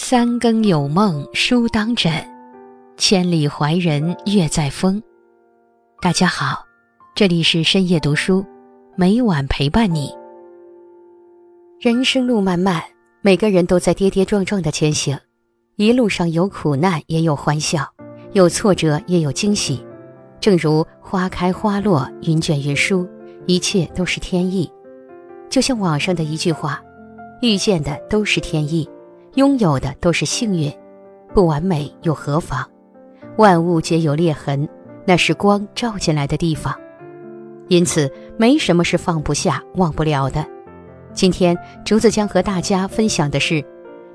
三更有梦书当枕，千里怀人月在风。大家好，这里是深夜读书，每晚陪伴你。人生路漫漫，每个人都在跌跌撞撞的前行，一路上有苦难，也有欢笑；有挫折，也有惊喜。正如花开花落，云卷云舒，一切都是天意。就像网上的一句话：“遇见的都是天意。”拥有的都是幸运，不完美又何妨？万物皆有裂痕，那是光照进来的地方。因此，没什么是放不下、忘不了的。今天，竹子将和大家分享的是：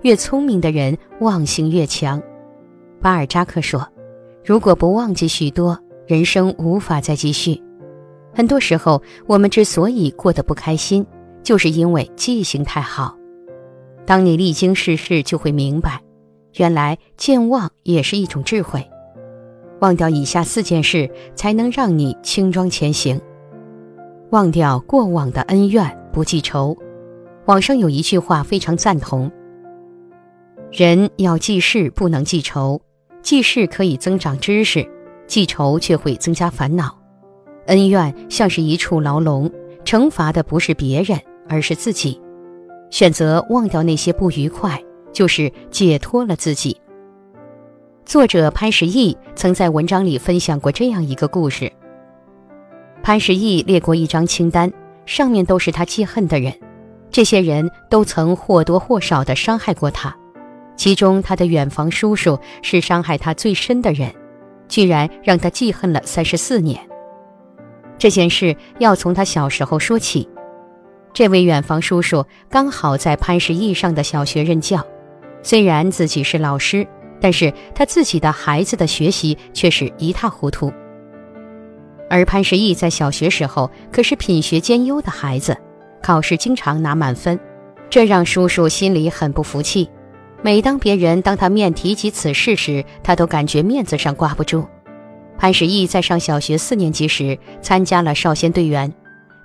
越聪明的人，忘性越强。巴尔扎克说：“如果不忘记许多，人生无法再继续。”很多时候，我们之所以过得不开心，就是因为记性太好。当你历经世事，就会明白，原来健忘也是一种智慧。忘掉以下四件事，才能让你轻装前行。忘掉过往的恩怨，不记仇。网上有一句话非常赞同：人要记事，不能记仇。记事可以增长知识，记仇却会增加烦恼。恩怨像是一处牢笼，惩罚的不是别人，而是自己。选择忘掉那些不愉快，就是解脱了自己。作者潘石屹曾在文章里分享过这样一个故事：潘石屹列过一张清单，上面都是他记恨的人，这些人都曾或多或少的伤害过他。其中，他的远房叔叔是伤害他最深的人，居然让他记恨了三十四年。这件事要从他小时候说起。这位远房叔叔刚好在潘石屹上的小学任教，虽然自己是老师，但是他自己的孩子的学习却是一塌糊涂。而潘石屹在小学时候可是品学兼优的孩子，考试经常拿满分，这让叔叔心里很不服气。每当别人当他面提及此事时，他都感觉面子上挂不住。潘石屹在上小学四年级时参加了少先队员。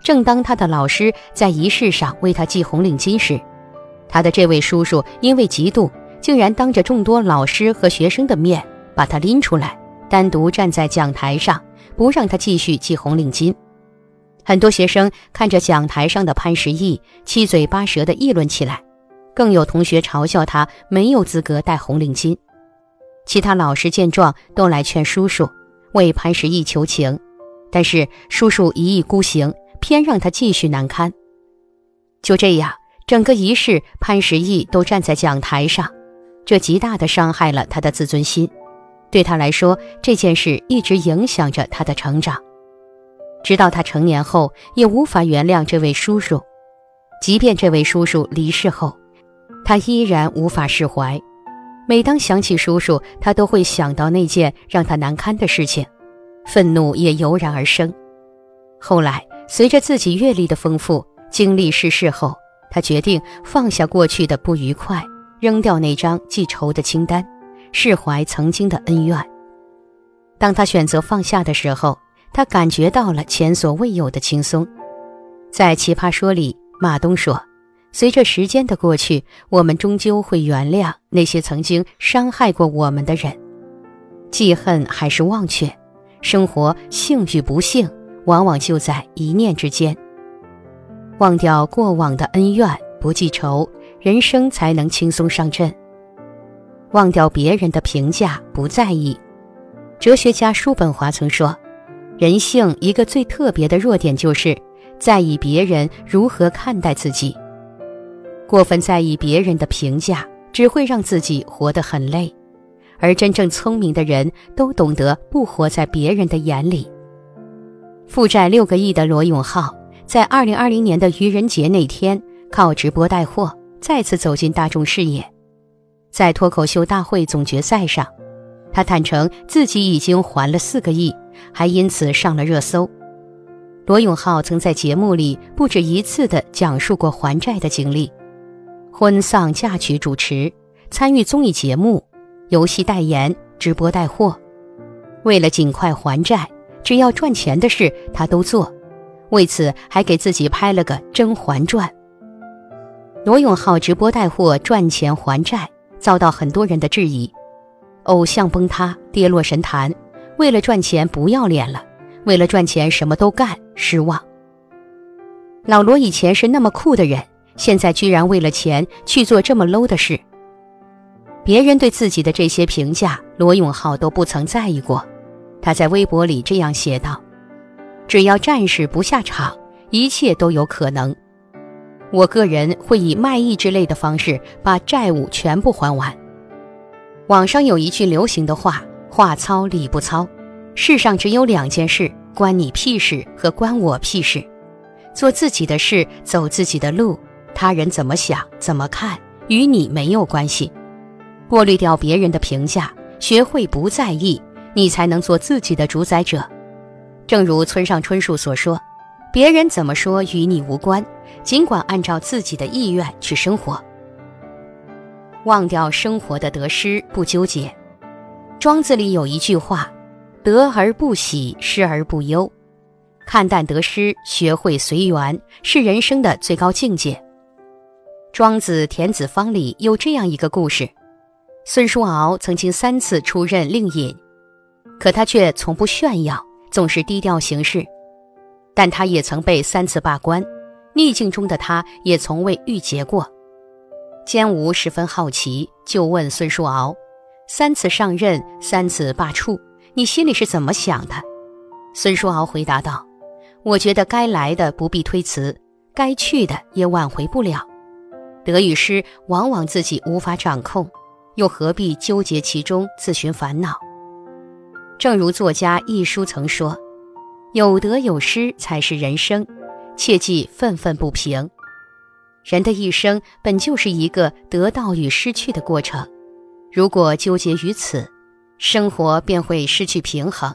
正当他的老师在仪式上为他系红领巾时，他的这位叔叔因为嫉妒，竟然当着众多老师和学生的面把他拎出来，单独站在讲台上，不让他继续系红领巾。很多学生看着讲台上的潘石屹，七嘴八舌地议论起来，更有同学嘲笑他没有资格戴红领巾。其他老师见状，都来劝叔叔为潘石屹求情，但是叔叔一意孤行。偏让他继续难堪。就这样，整个仪式，潘石屹都站在讲台上，这极大的伤害了他的自尊心。对他来说，这件事一直影响着他的成长，直到他成年后，也无法原谅这位叔叔。即便这位叔叔离世后，他依然无法释怀。每当想起叔叔，他都会想到那件让他难堪的事情，愤怒也油然而生。后来。随着自己阅历的丰富，经历世事后，他决定放下过去的不愉快，扔掉那张记仇的清单，释怀曾经的恩怨。当他选择放下的时候，他感觉到了前所未有的轻松。在《奇葩说》里，马东说：“随着时间的过去，我们终究会原谅那些曾经伤害过我们的人。记恨还是忘却，生活幸与不幸。”往往就在一念之间。忘掉过往的恩怨，不记仇，人生才能轻松上阵。忘掉别人的评价，不在意。哲学家叔本华曾说：“人性一个最特别的弱点，就是在意别人如何看待自己。过分在意别人的评价，只会让自己活得很累。而真正聪明的人，都懂得不活在别人的眼里。”负债六个亿的罗永浩，在二零二零年的愚人节那天，靠直播带货再次走进大众视野。在脱口秀大会总决赛上，他坦诚自己已经还了四个亿，还因此上了热搜。罗永浩曾在节目里不止一次地讲述过还债的经历：婚丧嫁娶主持、参与综艺节目、游戏代言、直播带货，为了尽快还债。只要赚钱的事，他都做，为此还给自己拍了个《甄嬛传》。罗永浩直播带货赚钱还债，遭到很多人的质疑，偶像崩塌，跌落神坛，为了赚钱不要脸了，为了赚钱什么都干，失望。老罗以前是那么酷的人，现在居然为了钱去做这么 low 的事。别人对自己的这些评价，罗永浩都不曾在意过。他在微博里这样写道：“只要战士不下场，一切都有可能。我个人会以卖艺之类的方式把债务全部还完。”网上有一句流行的话：“话糙理不糙。”世上只有两件事，关你屁事和关我屁事。做自己的事，走自己的路，他人怎么想、怎么看，与你没有关系。过滤掉别人的评价，学会不在意，你才能做自己的主宰者。正如村上春树所说：“别人怎么说与你无关，尽管按照自己的意愿去生活。忘掉生活的得失，不纠结。”庄子里有一句话：“得而不喜，失而不忧。”看淡得失，学会随缘，是人生的最高境界。庄子《田子方》里有这样一个故事：孙叔敖曾经三次出任令尹，可他却从不炫耀，总是低调行事。但他也曾被三次罢官，逆境中的他也从未郁结过。监吴十分好奇，就问孙叔敖：“三次上任，三次罢黜，你心里是怎么想的？”孙叔敖回答道。我觉得该来的不必推辞，该去的也挽回不了。得与失往往自己无法掌控，又何必纠结其中自寻烦恼？正如作家一书曾说：“有得有失才是人生，切忌愤愤不平。人的一生本就是一个得到与失去的过程，如果纠结于此，生活便会失去平衡。”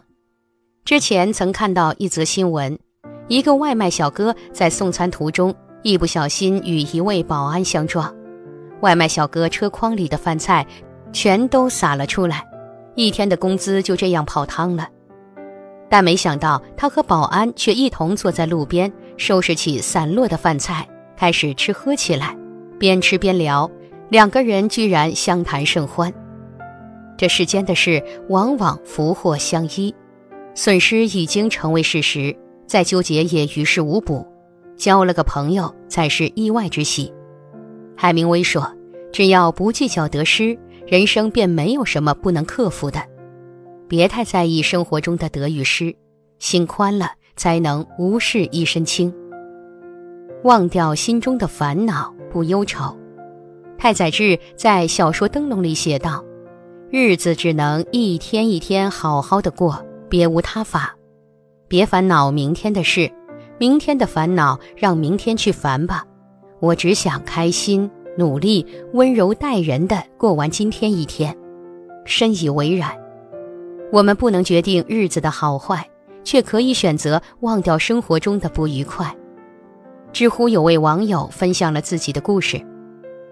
之前曾看到一则新闻。一个外卖小哥在送餐途中，一不小心与一位保安相撞，外卖小哥车筐里的饭菜全都洒了出来，一天的工资就这样泡汤了。但没想到，他和保安却一同坐在路边，收拾起散落的饭菜，开始吃喝起来，边吃边聊，两个人居然相谈甚欢。这世间的事往往福祸相依，损失已经成为事实。再纠结也于事无补，交了个朋友才是意外之喜。海明威说：“只要不计较得失，人生便没有什么不能克服的。别太在意生活中的得与失，心宽了才能无事一身轻。忘掉心中的烦恼，不忧愁。”太宰治在小说《灯笼》里写道：“日子只能一天一天好好的过，别无他法。”别烦恼明天的事，明天的烦恼让明天去烦吧。我只想开心、努力、温柔待人的过完今天一天，深以为然。我们不能决定日子的好坏，却可以选择忘掉生活中的不愉快。知乎有位网友分享了自己的故事，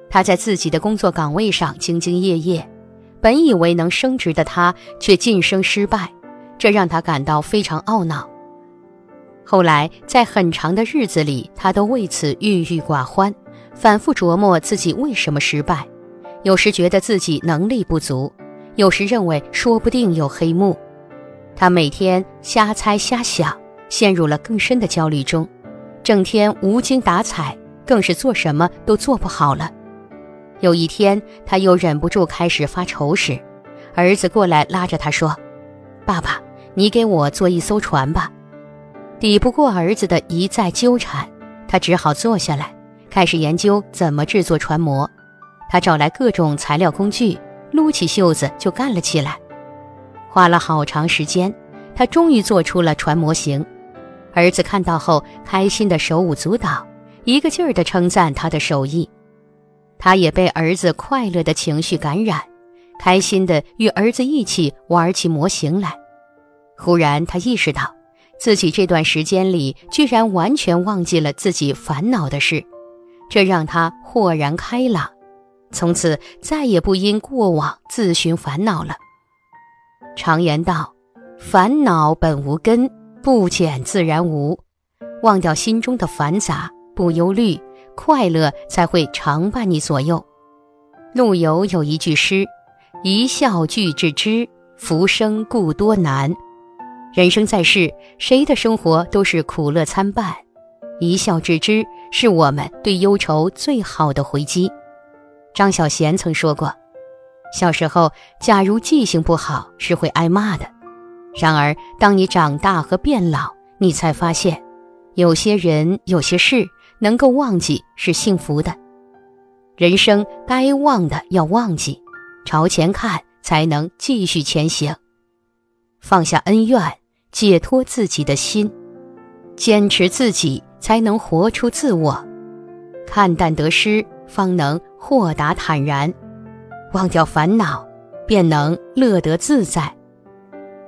他在自己的工作岗位上兢兢业业，本以为能升职的他，却晋升失败，这让他感到非常懊恼。后来，在很长的日子里，他都为此郁郁寡欢，反复琢磨自己为什么失败。有时觉得自己能力不足，有时认为说不定有黑幕。他每天瞎猜瞎想，陷入了更深的焦虑中，整天无精打采，更是做什么都做不好了。有一天，他又忍不住开始发愁时，儿子过来拉着他说：“爸爸，你给我做一艘船吧。”抵不过儿子的一再纠缠，他只好坐下来，开始研究怎么制作船模。他找来各种材料工具，撸起袖子就干了起来。花了好长时间，他终于做出了船模型。儿子看到后，开心的手舞足蹈，一个劲儿地称赞他的手艺。他也被儿子快乐的情绪感染，开心地与儿子一起玩起模型来。忽然，他意识到。自己这段时间里，居然完全忘记了自己烦恼的事，这让他豁然开朗，从此再也不因过往自寻烦恼了。常言道：“烦恼本无根，不减自然无。”忘掉心中的繁杂，不忧虑，快乐才会常伴你左右。陆游有一句诗：“一笑俱致知，浮生故多难。”人生在世，谁的生活都是苦乐参半，一笑置之是我们对忧愁最好的回击。张小娴曾说过：“小时候，假如记性不好，是会挨骂的。然而，当你长大和变老，你才发现，有些人、有些事能够忘记是幸福的。人生该忘的要忘记，朝前看才能继续前行，放下恩怨。”解脱自己的心，坚持自己，才能活出自我。看淡得失，方能豁达坦然；忘掉烦恼，便能乐得自在。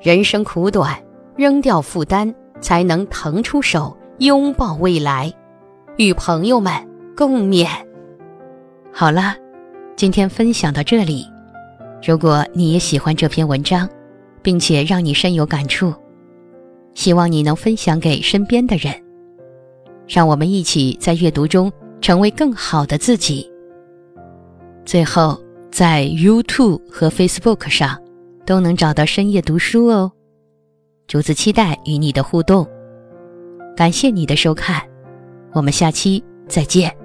人生苦短，扔掉负担，才能腾出手拥抱未来，与朋友们共勉。好了，今天分享到这里。如果你也喜欢这篇文章，并且让你深有感触。希望你能分享给身边的人，让我们一起在阅读中成为更好的自己。最后，在 YouTube 和 Facebook 上都能找到深夜读书哦。竹子期待与你的互动，感谢你的收看，我们下期再见。